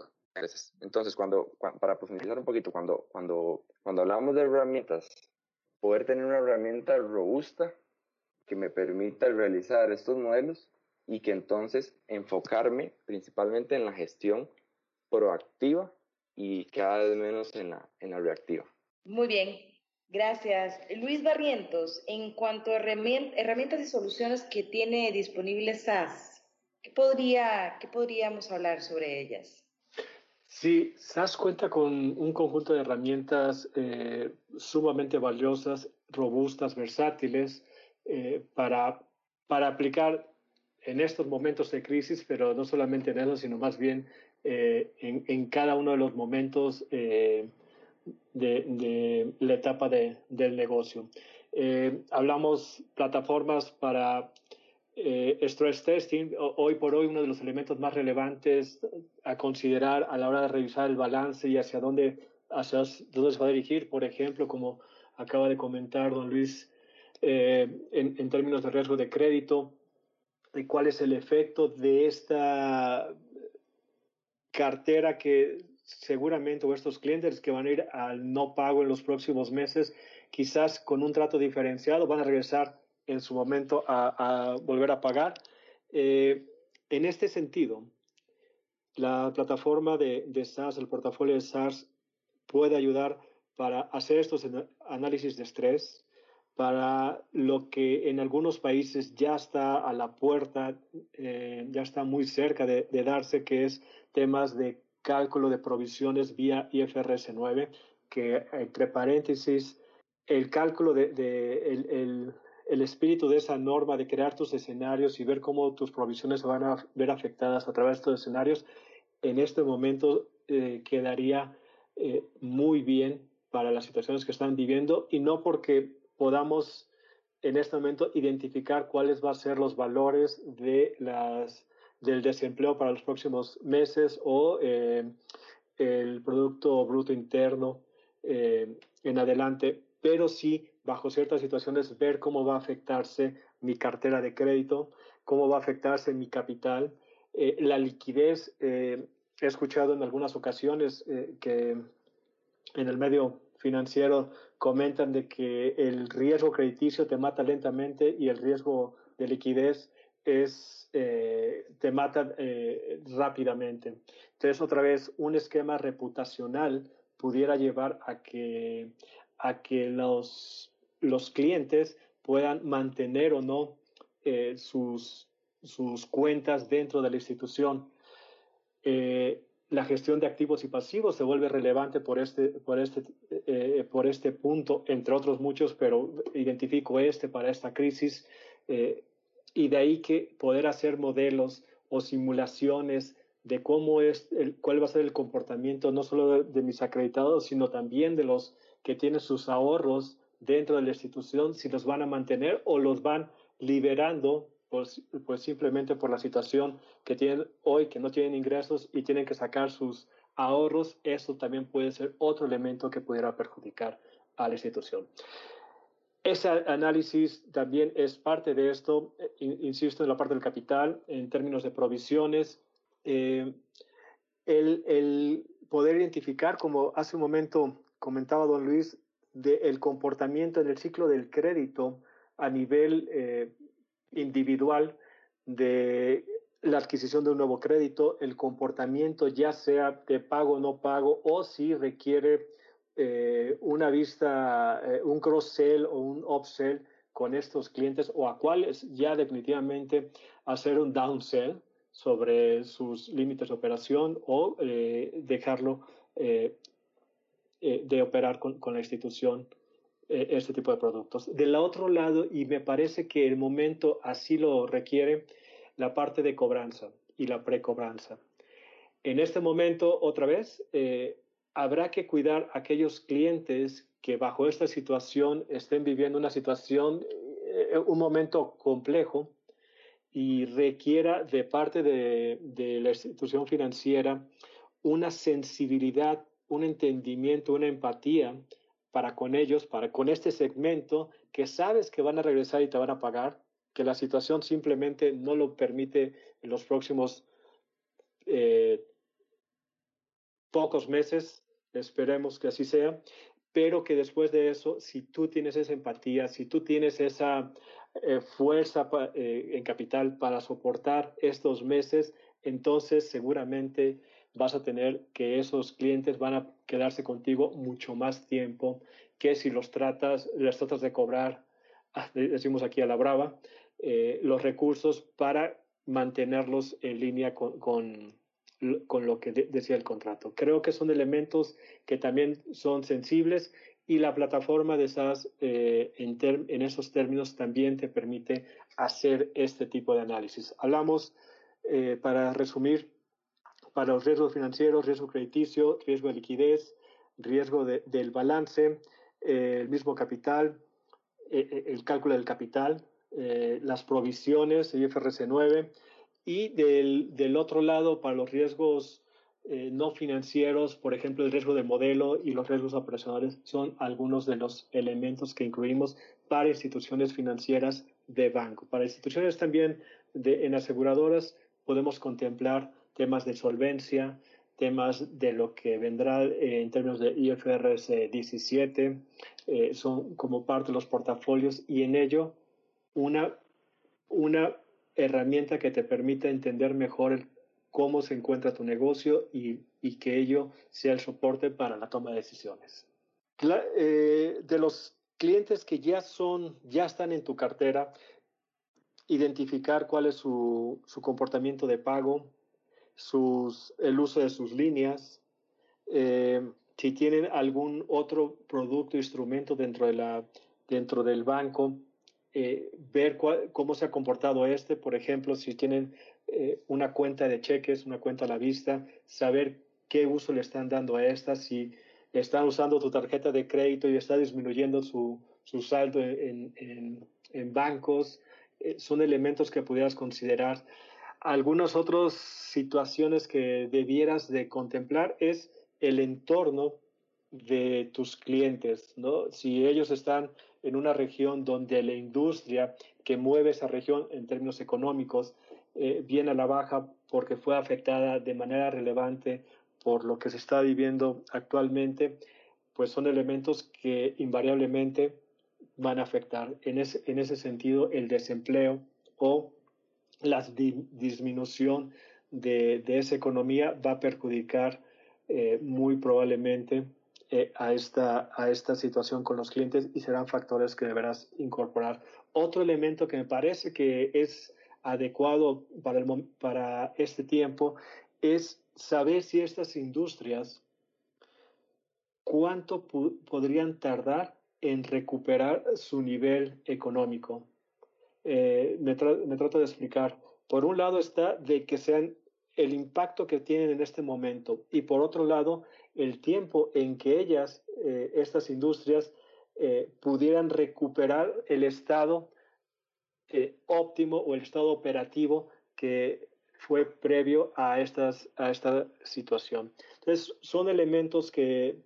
C: Entonces, cuando, para profundizar un poquito, cuando, cuando, cuando hablamos de herramientas, poder tener una herramienta robusta que me permita realizar estos modelos y que entonces enfocarme principalmente en la gestión proactiva y cada vez menos en la, en la reactiva.
A: Muy bien, gracias. Luis Barrientos, en cuanto a herramientas y soluciones que tiene disponibles SAS, ¿qué, podría, qué podríamos hablar sobre ellas?
B: Sí, SAS cuenta con un conjunto de herramientas eh, sumamente valiosas, robustas, versátiles, eh, para, para aplicar en estos momentos de crisis, pero no solamente en eso, sino más bien eh, en, en, cada uno de los momentos eh, de, la etapa de, del negocio. Eh, hablamos plataformas para stress testing. Hoy por hoy uno de los elementos más relevantes a considerar a la hora de revisar el balance y hacia dónde, hacia dónde se va a dirigir, por ejemplo, como acaba de comentar don Luis, en, en términos de riesgo de crédito, y cuál es el efecto de esta cartera que seguramente o estos clientes que van a ir al no pago en los próximos meses, quizás con un trato diferenciado, van a regresar en su momento a, volver a pagar. Eh, en este sentido, la plataforma de, de SaaS, el portafolio de SaaS, puede ayudar para hacer estos análisis de estrés, para lo que en algunos países ya está a la puerta, eh, ya está muy cerca de, darse, que es temas de cálculo de provisiones vía IFRS 9, que entre paréntesis, el cálculo de, el, el, el, espíritu de esa norma de crear tus escenarios y ver cómo tus provisiones se van a ver afectadas a través de estos escenarios, en este momento eh, quedaría eh, muy bien para las situaciones que están viviendo y no porque podamos en este momento identificar cuáles van a ser los valores de las, del desempleo para los próximos meses o eh, el Producto Bruto Interno eh, en adelante, pero sí bajo ciertas situaciones ver cómo va a afectarse mi cartera de crédito, cómo va a afectarse mi capital, eh, la liquidez. he escuchado en algunas ocasiones que en el medio financiero comentan de que el riesgo crediticio te mata lentamente y el riesgo de liquidez es, eh, te mata eh, rápidamente. Entonces, otra vez, un esquema reputacional pudiera llevar a que, a que los, los clientes puedan mantener o no eh, sus, sus cuentas dentro de la institución la gestión de activos y pasivos se vuelve relevante por este, por este, eh, por este punto, entre otros muchos, pero identifico este para esta crisis. Eh, y de ahí que poder hacer modelos o simulaciones de cómo es, cuál va a ser el comportamiento no solo de, mis acreditados, sino también de los que tienen sus ahorros dentro de la institución, si los van a mantener o los van liberando pues, simplemente por la situación que tienen hoy, que no tienen ingresos y tienen que sacar sus ahorros, eso también puede ser otro elemento que pudiera perjudicar a la institución. Ese análisis también es parte de esto, eh, insisto, en la parte del capital, en términos de provisiones. Eh, el, poder identificar, como hace un momento comentaba don Luis, del comportamiento en el ciclo del crédito a nivel eh, individual de la adquisición de un nuevo crédito, el comportamiento ya sea de pago o no pago, o si requiere eh, una vista, eh, un cross-sell o un upsell con estos clientes o a cuáles ya definitivamente hacer un downsell sobre sus límites de operación o eh, dejarlo de operar con, con la institución este tipo de productos. Del otro lado, y me parece que el momento así lo requiere, la parte de cobranza y la precobranza. En este momento, otra vez, eh, habrá que cuidar a aquellos clientes que bajo esta situación estén viviendo una situación, eh, un momento complejo y requiera de parte de, de la institución financiera una sensibilidad, un entendimiento, una empatía para con ellos, para con este segmento que sabes que van a regresar y te van a pagar, que la situación simplemente no lo permite en los próximos eh, pocos meses, esperemos que así sea, pero que después de eso, si tú tienes esa empatía, si tú tienes esa eh, fuerza eh, en capital para soportar estos meses, entonces seguramente vas a tener que esos clientes van a quedarse contigo mucho más tiempo que si los tratas, les tratas de cobrar, ah, decimos aquí a la brava, eh, los recursos para mantenerlos en línea con, con, lo que decía el contrato. Creo que son elementos que también son sensibles y la plataforma de SAS eh, en, en, esos términos también te permite hacer este tipo de análisis. Hablamos, eh, para resumir, para los riesgos financieros, riesgo crediticio, riesgo de liquidez, riesgo del balance, el mismo capital, el cálculo del capital, eh, las provisiones, IFRS 9, y del, del, otro lado, para los riesgos eh, no financieros, por ejemplo, el riesgo de modelo y los riesgos operacionales son algunos de los elementos que incluimos para instituciones financieras de banco. Para instituciones también de, en aseguradoras podemos contemplar temas de solvencia, temas de lo que vendrá eh, en términos de IFRS 17, son como parte de los portafolios y en ello una, una herramienta que te permita entender mejor cómo se encuentra tu negocio y, y, que ello sea el soporte para la toma de decisiones. Eh, de los clientes que ya son, ya están en tu cartera, identificar cuál es su, su comportamiento de pago, sus, el uso de sus líneas, eh, si tienen algún otro producto, instrumento dentro, de la, dentro del banco, eh, ver cómo se ha comportado este, por ejemplo, si tienen eh, una cuenta de cheques, una cuenta a la vista, saber qué uso le están dando a esta, si están usando tu tarjeta de crédito y está disminuyendo su, su saldo en, en, en bancos, son elementos que pudieras considerar. Algunas otras situaciones que debieras de contemplar es el entorno de tus clientes, ¿no? Si ellos están en una región donde la industria que mueve esa región en términos económicos eh, viene a la baja porque fue afectada de manera relevante por lo que se está viviendo actualmente, pues son elementos que invariablemente van a afectar en ese, en ese sentido el desempleo o la disminución de, de, esa economía va a perjudicar eh, muy probablemente eh, a, esta, a esta situación con los clientes y serán factores que deberás incorporar. Otro elemento que me parece que es adecuado para, el, para este tiempo es saber si estas industrias, cuánto podrían tardar en recuperar su nivel económico. Eh, me, me, trato de explicar. Por un lado está de que sean el impacto que tienen en este momento y por otro lado, el tiempo en que ellas, eh, estas industrias, eh, pudieran recuperar el estado óptimo o el estado operativo que fue previo a, estas, a esta situación. Entonces, son elementos que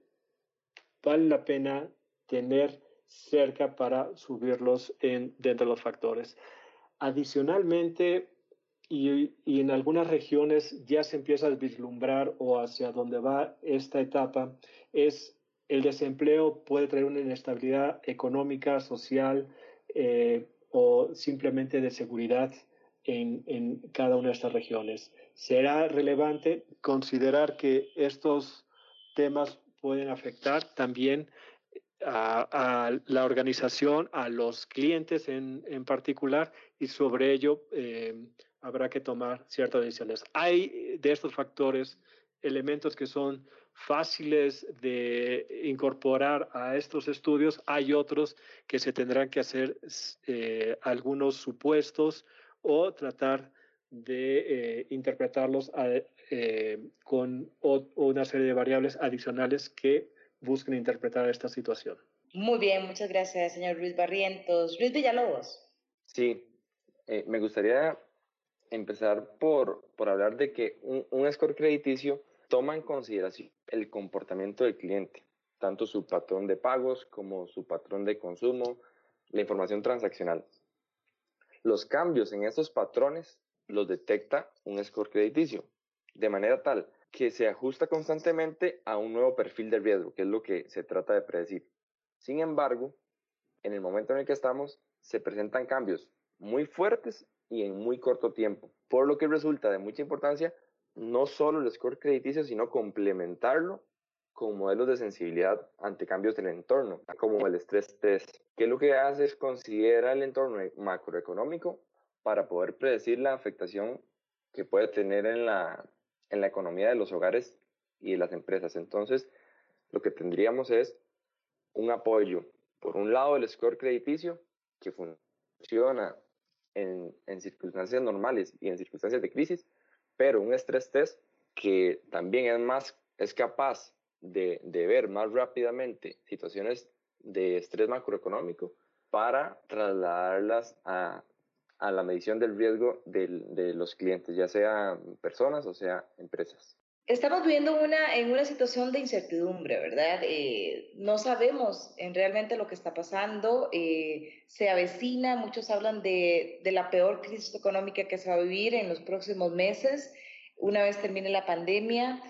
B: vale la pena tener cerca para subirlos en, dentro de los factores. Adicionalmente, y, y, en algunas regiones ya se empieza a vislumbrar o hacia dónde va esta etapa, es el desempleo puede traer una inestabilidad económica, social eh, o simplemente de seguridad en, en cada una de estas regiones. Será relevante considerar que estos temas pueden afectar también a, la organización, a los clientes en, en particular, y sobre ello eh, habrá que tomar ciertas decisiones. Hay de estos factores elementos que son fáciles de incorporar a estos estudios, hay otros que se tendrán que hacer eh, algunos supuestos o tratar de eh, interpretarlos con una serie de variables adicionales que busquen interpretar esta situación.
A: Muy bien, muchas gracias, señor Luis Barrientos. Luis Villalobos.
C: Sí, eh, me gustaría empezar por, por hablar de que un, un, score crediticio toma en consideración el comportamiento del cliente, tanto su patrón de pagos como su patrón de consumo, la información transaccional. Los cambios en estos patrones los detecta un score crediticio, de manera tal que se ajusta constantemente a un nuevo perfil de riesgo, que es lo que se trata de predecir. Sin embargo, en el momento en el que estamos, se presentan cambios muy fuertes y en muy corto tiempo, por lo que resulta de mucha importancia no solo el score crediticio, sino complementarlo con modelos de sensibilidad ante cambios del entorno, como el estrés test, que lo que hace es considerar el entorno macroeconómico para poder predecir la afectación que puede tener en la, en la economía de los hogares y de las empresas. Entonces, lo que tendríamos es un apoyo, por un lado, el score crediticio, que funciona en, circunstancias normales y en circunstancias de crisis, pero un estrés test que también es, más, es capaz de, de ver más rápidamente situaciones de estrés macroeconómico para trasladarlas a, a la medición del riesgo de los clientes, ya sea personas o sea empresas.
A: Estamos viviendo una, en una situación de incertidumbre, ¿verdad? Eh, no sabemos en realmente lo que está pasando, eh, se avecina, muchos hablan de, de, la peor crisis económica que se va a vivir en los próximos meses, una vez termine la pandemia.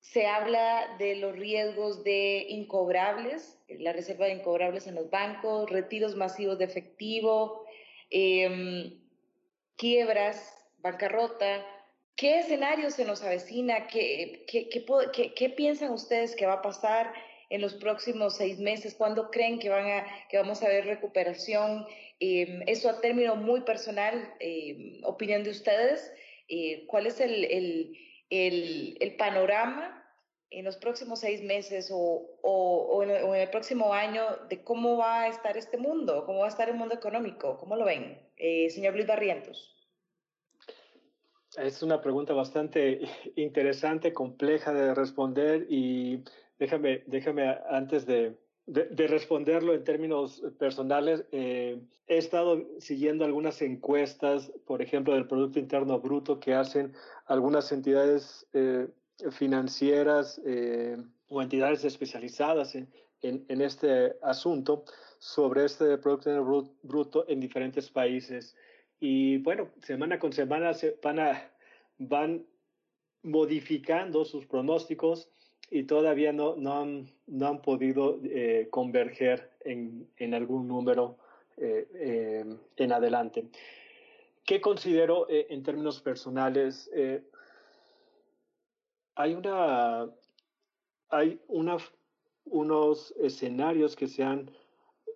A: Se habla de los riesgos de incobrables, la reserva de incobrables en los bancos, retiros masivos de efectivo, eh, quiebras, bancarrota. ¿Qué escenario se nos avecina? ¿Qué, piensan ustedes que va a pasar en los próximos seis meses? ¿Cuándo creen que, van a, que vamos a ver recuperación? Eh, eso a término muy personal, eh, opinión de ustedes. Eh, ¿Cuál es el, el, el panorama en los próximos seis meses o, o, en, el próximo año de cómo va a estar este mundo, cómo va a estar el mundo económico, ¿cómo lo ven? Eh, señor Luis Barrientos.
B: Es una pregunta bastante interesante, compleja de responder y déjame, déjame antes de, de, responderlo en términos personales, eh, he estado siguiendo algunas encuestas, por ejemplo, del Producto Interno Bruto que hacen algunas entidades eh, financieras eh, o entidades especializadas en, este asunto sobre este Producto Bruto en diferentes países. Y bueno, semana con semana se van, modificando sus pronósticos y todavía no, no, han, no han podido eh, converger en, algún número eh, en adelante. ¿Qué considero en términos personales? Hay una, hay una, unos escenarios que se han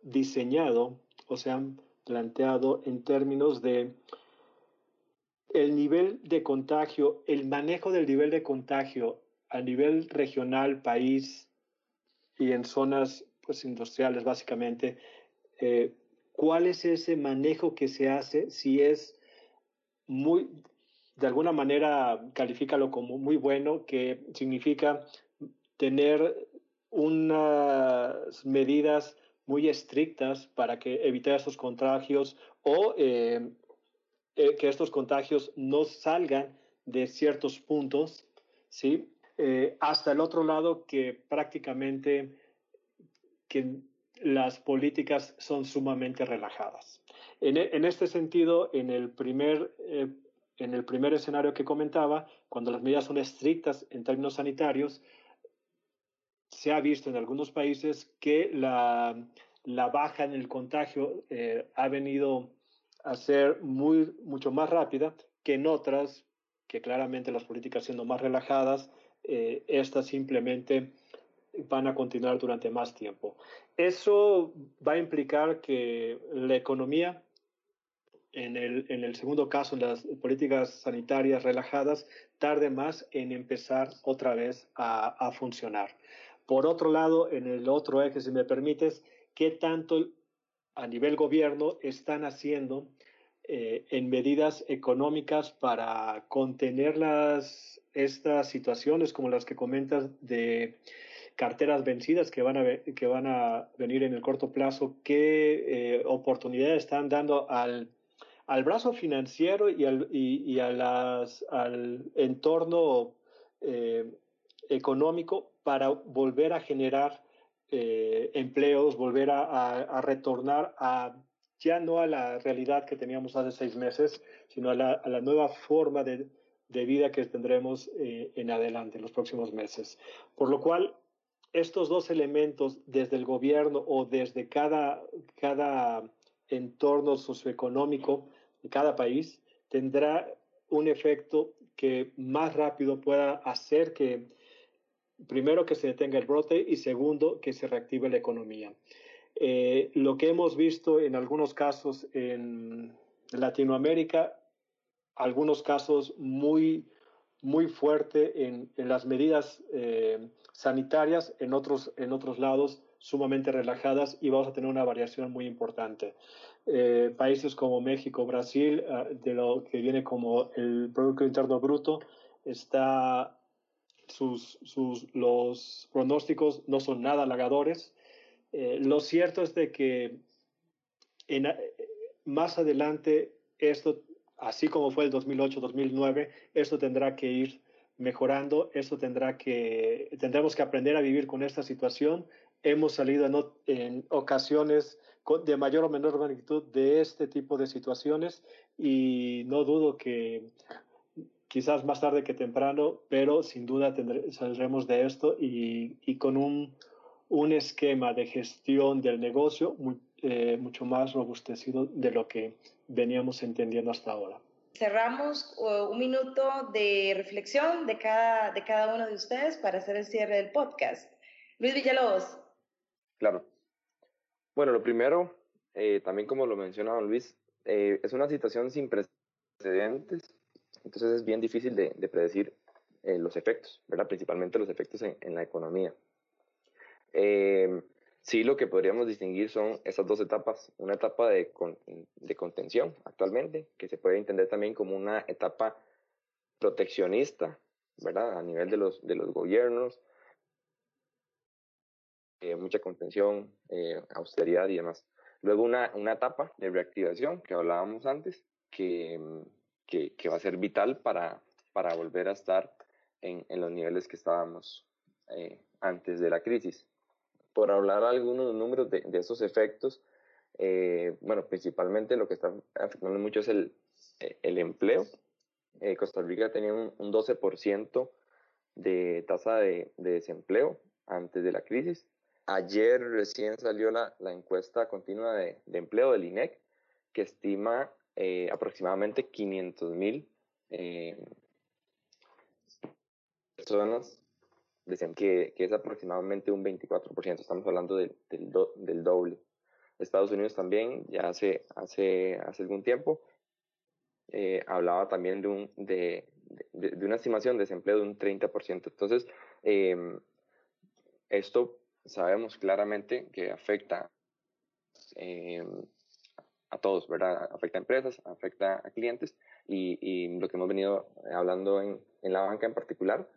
B: diseñado o se han planteado en términos de el nivel de contagio, el manejo del nivel de contagio a nivel regional, país y en zonas pues, industriales básicamente, eh, ¿cuál es ese manejo que se hace si es muy de alguna manera califícalo como muy bueno, que significa tener unas medidas muy estrictas para que evitar estos contagios o eh, eh, que estos contagios no salgan de ciertos puntos, ¿sí? Eh, hasta el otro lado que prácticamente que las políticas son sumamente relajadas. En, en este sentido, en el, primer, en el primer escenario que comentaba, cuando las medidas son estrictas en términos sanitarios, se ha visto en algunos países que la, baja en el contagio eh, ha venido a ser muy, mucho más rápida que en otras, que claramente las políticas siendo más relajadas, eh, estas simplemente van a continuar durante más tiempo. Eso va a implicar que la economía, en el, en el segundo caso, en las políticas sanitarias relajadas, tarde más en empezar otra vez a, a funcionar. Por otro lado, en el otro eje, si me permites, ¿qué tanto a nivel gobierno están haciendo eh, en medidas económicas para contener las, estas situaciones como las que comentas de carteras vencidas que van a, que van a venir en el corto plazo? ¿Qué eh, oportunidades están dando al, al brazo financiero y al, y, a las, al entorno eh, económico para volver a generar eh, empleos, volver a, retornar a ya no a la realidad que teníamos hace seis meses, sino a la, nueva forma de, vida que tendremos eh, en adelante, en los próximos meses. Por lo cual, estos dos elementos desde el gobierno o desde cada, cada entorno socioeconómico de cada país tendrá un efecto que más rápido pueda hacer que primero, que se detenga el brote y segundo, que se reactive la economía. Eh, lo que hemos visto en algunos casos en Latinoamérica, algunos casos muy, muy fuerte en, las medidas eh, sanitarias, en otros, en otros lados sumamente relajadas y vamos a tener una variación muy importante. Eh, países como México, Brasil, ah, de lo que viene como el Producto Interno Bruto, está sus, sus, los pronósticos no son nada halagadores. Eh, lo cierto es de que en, más adelante esto, así como fue el 2008-2009, esto tendrá que ir mejorando, esto tendrá que, tendremos que aprender a vivir con esta situación. Hemos salido en, en ocasiones de mayor o menor magnitud de este tipo de situaciones y no dudo que quizás más tarde que temprano, pero sin duda saldremos de esto y, y con un, un, esquema de gestión del negocio muy, eh, mucho más robustecido de lo que veníamos entendiendo hasta ahora.
A: Cerramos uh, un minuto de reflexión de cada, de cada uno de ustedes para hacer el cierre del podcast. Luis Villalobos.
C: Claro. Bueno, lo primero, eh, también como lo mencionaba Luis, eh, es una situación sin precedentes entonces es bien difícil de, predecir eh, los efectos, ¿verdad? Principalmente los efectos en, la economía. Sí, lo que podríamos distinguir son esas dos etapas. Una etapa de, contención actualmente, que se puede entender también como una etapa proteccionista, ¿verdad? A nivel de los gobiernos, eh, mucha contención, austeridad y demás. Luego una, una etapa de reactivación que hablábamos antes, que que, va a ser vital para, para volver a estar en, en los niveles que estábamos eh, antes de la crisis. Por hablar algunos números de, de esos efectos, eh, bueno, principalmente lo que está afectando mucho es el, eh, el empleo. Costa Rica tenía un, 12% de tasa de, desempleo antes de la crisis. Ayer recién salió la, la encuesta continua de, de, empleo del INEC, que estima eh, aproximadamente 500 mil eh, personas, decían que, que, es aproximadamente un 24%, estamos hablando del, del, doble. Estados Unidos también, ya hace, hace, hace algún tiempo, eh, hablaba también de, un, de, de, una estimación de desempleo de un 30%. Entonces, em, esto sabemos claramente que afecta em, a todos, ¿verdad? Afecta a empresas, afecta a clientes y, lo que hemos venido hablando en, en, la banca en particular,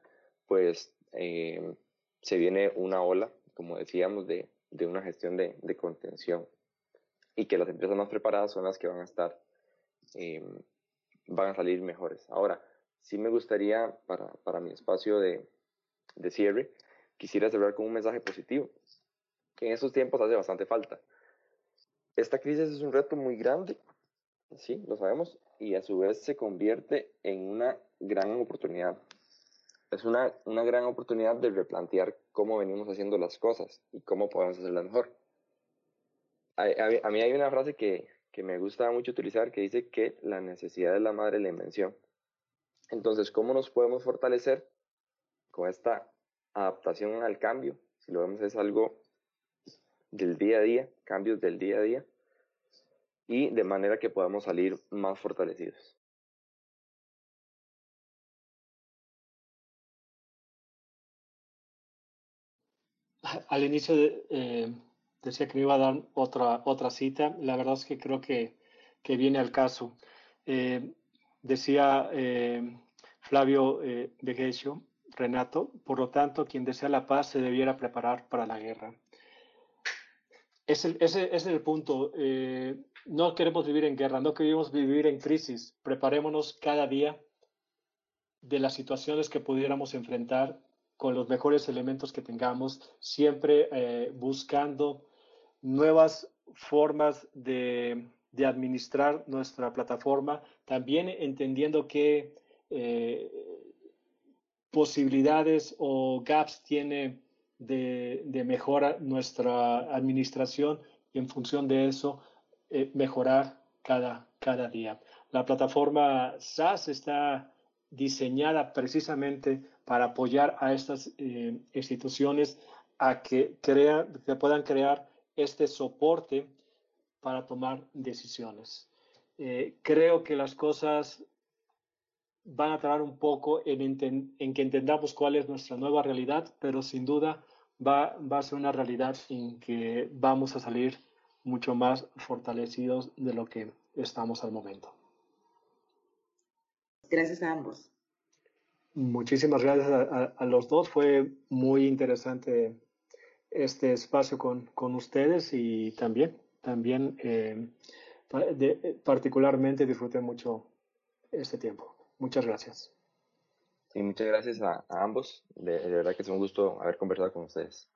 C: pues eh, se viene una ola, como decíamos, de, de una gestión de, de, contención y que las empresas más preparadas son las que van a estar, eh, van a salir mejores. Ahora, sí me gustaría, para, para mi espacio de, de cierre, quisiera cerrar con un mensaje positivo, que en estos tiempos hace bastante falta esta crisis es un reto muy grande, sí, lo sabemos, y a su vez se convierte en una gran oportunidad. Es una, una gran oportunidad de replantear cómo venimos haciendo las cosas y cómo podemos hacerlas mejor. A, a, mí hay una frase que, que me gusta mucho utilizar que dice que la necesidad es la madre de la invención. Entonces, ¿cómo nos podemos fortalecer con esta adaptación al cambio? Si lo vemos es algo del día a día, cambios del día a día, y de manera que podamos salir más fortalecidos.
B: Al inicio eh, decía que me iba a dar otra, otra cita, la verdad es que creo que, que viene al caso. Eh, decía eh, Flavio eh, Renato, por lo tanto, quien desea la paz se debiera preparar para la guerra. Ese, es el punto. Eh, no queremos vivir en guerra, no queremos vivir en crisis. Preparémonos cada día de las situaciones que pudiéramos enfrentar con los mejores elementos que tengamos, siempre eh, buscando nuevas formas de, administrar nuestra plataforma, también entendiendo qué eh, posibilidades o gaps tiene de, de mejora nuestra administración y en función de eso eh, mejorar cada, cada día. La plataforma SaaS está diseñada precisamente para apoyar a estas eh, instituciones a que, crean, que puedan crear este soporte para tomar decisiones. Eh, creo que las cosas van a tardar un poco en, en, que entendamos cuál es nuestra nueva realidad, pero sin duda va, va a ser una realidad en que vamos a salir mucho más fortalecidos de lo que estamos al momento.
A: Gracias a ambos.
B: Muchísimas gracias a, los dos. Fue muy interesante este espacio con, con ustedes y también, también eh, particularmente disfruté mucho este tiempo. Muchas gracias.
C: Sí, muchas gracias a, ambos. De verdad que es un gusto haber conversado con ustedes.